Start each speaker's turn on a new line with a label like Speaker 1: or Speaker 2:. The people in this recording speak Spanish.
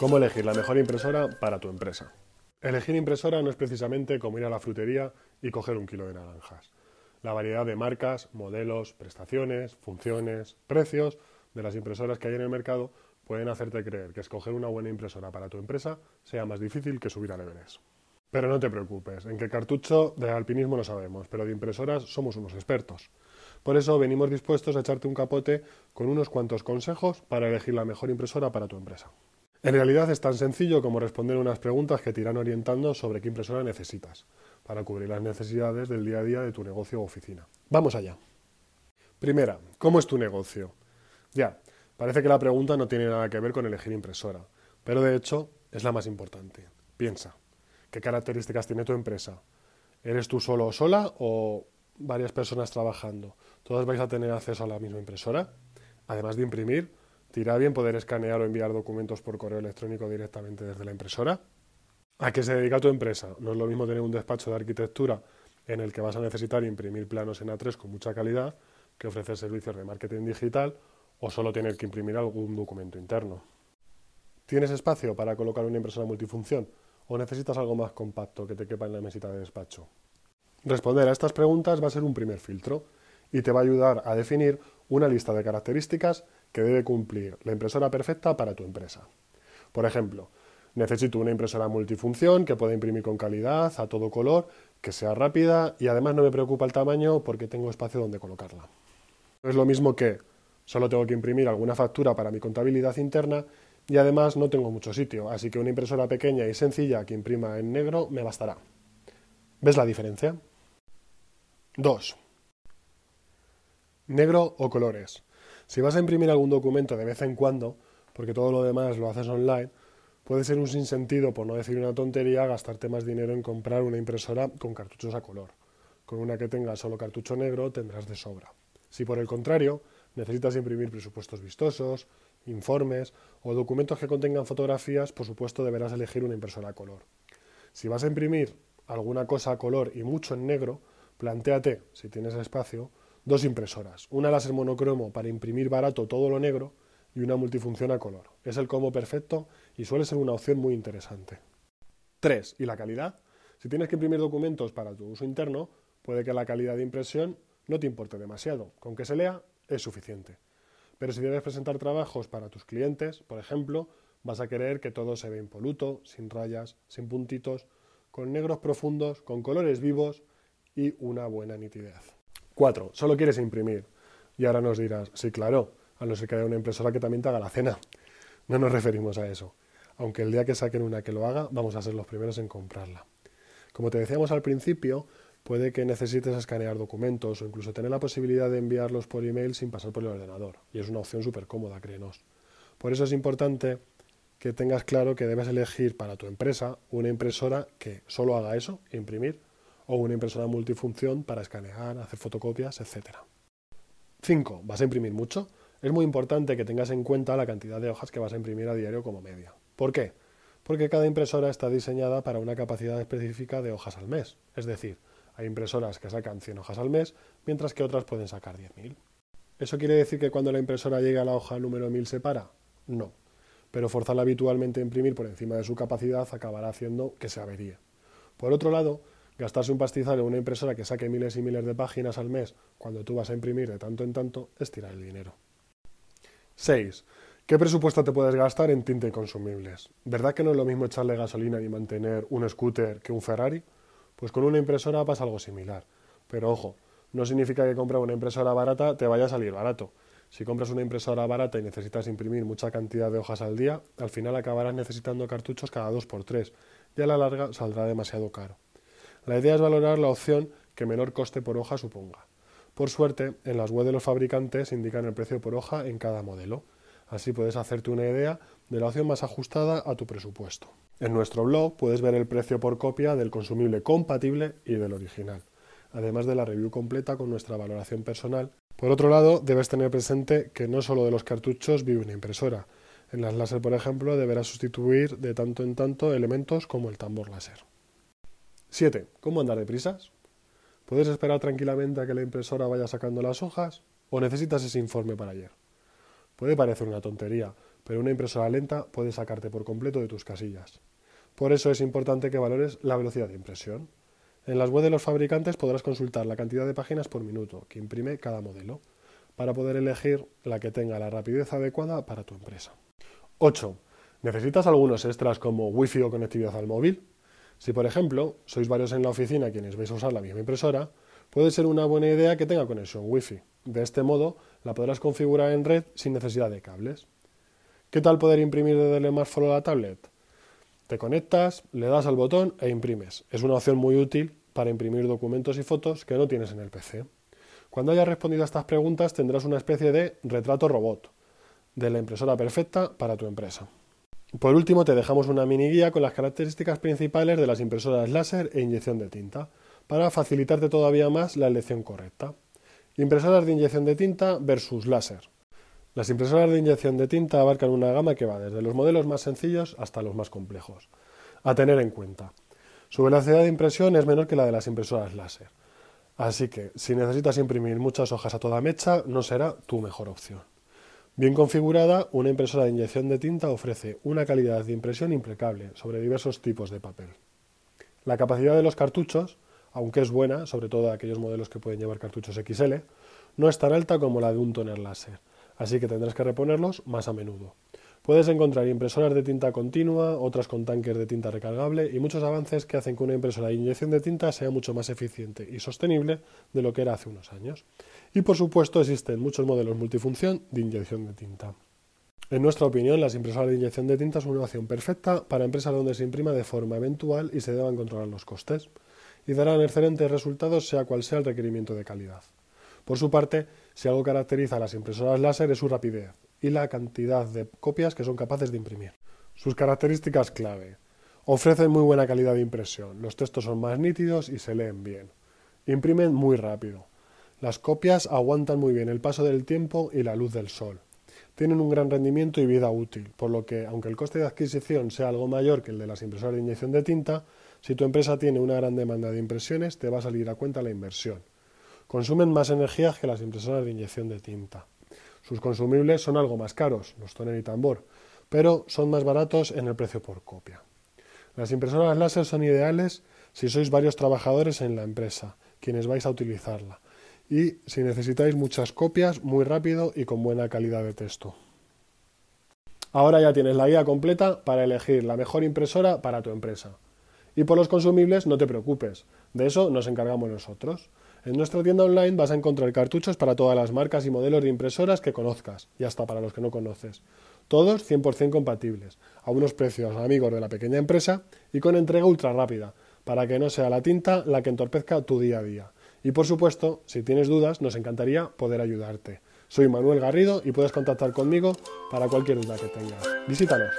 Speaker 1: ¿Cómo elegir la mejor impresora para tu empresa? Elegir impresora no es precisamente como ir a la frutería y coger un kilo de naranjas. La variedad de marcas, modelos, prestaciones, funciones, precios de las impresoras que hay en el mercado pueden hacerte creer que escoger una buena impresora para tu empresa sea más difícil que subir al Everest. Pero no te preocupes, en qué cartucho de alpinismo no sabemos, pero de impresoras somos unos expertos. Por eso venimos dispuestos a echarte un capote con unos cuantos consejos para elegir la mejor impresora para tu empresa. En realidad es tan sencillo como responder unas preguntas que te irán orientando sobre qué impresora necesitas para cubrir las necesidades del día a día de tu negocio o oficina. Vamos allá. Primera, ¿cómo es tu negocio? Ya, parece que la pregunta no tiene nada que ver con elegir impresora, pero de hecho es la más importante. Piensa, ¿qué características tiene tu empresa? ¿Eres tú solo o sola o varias personas trabajando? ¿Todas vais a tener acceso a la misma impresora? Además de imprimir, ¿Te bien poder escanear o enviar documentos por correo electrónico directamente desde la impresora? ¿A qué se dedica tu empresa? No es lo mismo tener un despacho de arquitectura en el que vas a necesitar imprimir planos en A3 con mucha calidad que ofrecer servicios de marketing digital o solo tener que imprimir algún documento interno. ¿Tienes espacio para colocar una impresora multifunción o necesitas algo más compacto que te quepa en la mesita de despacho? Responder a estas preguntas va a ser un primer filtro y te va a ayudar a definir una lista de características que debe cumplir la impresora perfecta para tu empresa. Por ejemplo, necesito una impresora multifunción que pueda imprimir con calidad, a todo color, que sea rápida y además no me preocupa el tamaño porque tengo espacio donde colocarla. Es lo mismo que solo tengo que imprimir alguna factura para mi contabilidad interna y además no tengo mucho sitio, así que una impresora pequeña y sencilla que imprima en negro me bastará. ¿Ves la diferencia? 2. Negro o colores. Si vas a imprimir algún documento de vez en cuando, porque todo lo demás lo haces online, puede ser un sinsentido, por no decir una tontería, gastarte más dinero en comprar una impresora con cartuchos a color. Con una que tenga solo cartucho negro tendrás de sobra. Si por el contrario necesitas imprimir presupuestos vistosos, informes o documentos que contengan fotografías, por supuesto deberás elegir una impresora a color. Si vas a imprimir alguna cosa a color y mucho en negro, plantéate, si tienes espacio, dos impresoras, una láser monocromo para imprimir barato todo lo negro y una multifunción a color. Es el combo perfecto y suele ser una opción muy interesante. 3. ¿Y la calidad? Si tienes que imprimir documentos para tu uso interno, puede que la calidad de impresión no te importe demasiado. Con que se lea es suficiente. Pero si debes presentar trabajos para tus clientes, por ejemplo, vas a querer que todo se vea impoluto, sin rayas, sin puntitos, con negros profundos, con colores vivos y una buena nitidez. 4. Solo quieres imprimir. Y ahora nos dirás, sí, claro, a no ser que haya una impresora que también te haga la cena. No nos referimos a eso. Aunque el día que saquen una que lo haga, vamos a ser los primeros en comprarla. Como te decíamos al principio, puede que necesites escanear documentos o incluso tener la posibilidad de enviarlos por email sin pasar por el ordenador. Y es una opción súper cómoda, créenos. Por eso es importante que tengas claro que debes elegir para tu empresa una impresora que solo haga eso, imprimir, o una impresora multifunción para escanear, hacer fotocopias, etc. 5. ¿Vas a imprimir mucho? Es muy importante que tengas en cuenta la cantidad de hojas que vas a imprimir a diario como media. ¿Por qué? Porque cada impresora está diseñada para una capacidad específica de hojas al mes. Es decir, hay impresoras que sacan 100 hojas al mes, mientras que otras pueden sacar 10.000. ¿Eso quiere decir que cuando la impresora llegue a la hoja número 1000 se para? No. Pero forzarla habitualmente a imprimir por encima de su capacidad acabará haciendo que se averíe. Por otro lado, Gastarse un pastizal en una impresora que saque miles y miles de páginas al mes cuando tú vas a imprimir de tanto en tanto es tirar el dinero. 6. ¿Qué presupuesto te puedes gastar en tinta y consumibles? ¿Verdad que no es lo mismo echarle gasolina y mantener un scooter que un Ferrari? Pues con una impresora pasa algo similar. Pero ojo, no significa que comprar una impresora barata te vaya a salir barato. Si compras una impresora barata y necesitas imprimir mucha cantidad de hojas al día, al final acabarás necesitando cartuchos cada dos por tres y a la larga saldrá demasiado caro. La idea es valorar la opción que menor coste por hoja suponga. Por suerte, en las web de los fabricantes indican el precio por hoja en cada modelo. Así puedes hacerte una idea de la opción más ajustada a tu presupuesto. En nuestro blog puedes ver el precio por copia del consumible compatible y del original, además de la review completa con nuestra valoración personal. Por otro lado, debes tener presente que no solo de los cartuchos vive una impresora. En las láser, por ejemplo, deberás sustituir de tanto en tanto elementos como el tambor láser. 7. ¿Cómo andar prisas? ¿Puedes esperar tranquilamente a que la impresora vaya sacando las hojas o necesitas ese informe para ayer? Puede parecer una tontería, pero una impresora lenta puede sacarte por completo de tus casillas. Por eso es importante que valores la velocidad de impresión. En las web de los fabricantes podrás consultar la cantidad de páginas por minuto que imprime cada modelo, para poder elegir la que tenga la rapidez adecuada para tu empresa. 8. ¿Necesitas algunos extras como Wi-Fi o conectividad al móvil? Si, por ejemplo, sois varios en la oficina quienes vais a usar la misma impresora, puede ser una buena idea que tenga conexión Wi-Fi. De este modo, la podrás configurar en red sin necesidad de cables. ¿Qué tal poder imprimir desde el smartphone o la tablet? Te conectas, le das al botón e imprimes. Es una opción muy útil para imprimir documentos y fotos que no tienes en el PC. Cuando hayas respondido a estas preguntas tendrás una especie de retrato robot de la impresora perfecta para tu empresa. Por último, te dejamos una mini guía con las características principales de las impresoras láser e inyección de tinta, para facilitarte todavía más la elección correcta. Impresoras de inyección de tinta versus láser. Las impresoras de inyección de tinta abarcan una gama que va desde los modelos más sencillos hasta los más complejos. A tener en cuenta. Su velocidad de impresión es menor que la de las impresoras láser. Así que, si necesitas imprimir muchas hojas a toda mecha, no será tu mejor opción. Bien configurada, una impresora de inyección de tinta ofrece una calidad de impresión impecable sobre diversos tipos de papel. La capacidad de los cartuchos, aunque es buena, sobre todo aquellos modelos que pueden llevar cartuchos XL, no es tan alta como la de un toner láser así que tendrás que reponerlos más a menudo. Puedes encontrar impresoras de tinta continua, otras con tanques de tinta recargable y muchos avances que hacen que una impresora de inyección de tinta sea mucho más eficiente y sostenible de lo que era hace unos años. Y por supuesto existen muchos modelos multifunción de inyección de tinta. En nuestra opinión, las impresoras de inyección de tinta son una opción perfecta para empresas donde se imprima de forma eventual y se deban controlar los costes, y darán excelentes resultados sea cual sea el requerimiento de calidad. Por su parte, si algo caracteriza a las impresoras láser es su rapidez y la cantidad de copias que son capaces de imprimir. Sus características clave. Ofrecen muy buena calidad de impresión, los textos son más nítidos y se leen bien. Imprimen muy rápido. Las copias aguantan muy bien el paso del tiempo y la luz del sol. Tienen un gran rendimiento y vida útil, por lo que, aunque el coste de adquisición sea algo mayor que el de las impresoras de inyección de tinta, si tu empresa tiene una gran demanda de impresiones, te va a salir a cuenta la inversión. Consumen más energía que las impresoras de inyección de tinta. Sus consumibles son algo más caros, los toner y tambor, pero son más baratos en el precio por copia. Las impresoras láser son ideales si sois varios trabajadores en la empresa, quienes vais a utilizarla, y si necesitáis muchas copias muy rápido y con buena calidad de texto. Ahora ya tienes la guía completa para elegir la mejor impresora para tu empresa. Y por los consumibles no te preocupes, de eso nos encargamos nosotros. En nuestra tienda online vas a encontrar cartuchos para todas las marcas y modelos de impresoras que conozcas, y hasta para los que no conoces. Todos 100% compatibles, a unos precios amigos de la pequeña empresa y con entrega ultra rápida, para que no sea la tinta la que entorpezca tu día a día. Y por supuesto, si tienes dudas, nos encantaría poder ayudarte. Soy Manuel Garrido y puedes contactar conmigo para cualquier duda que tengas. Visítanos.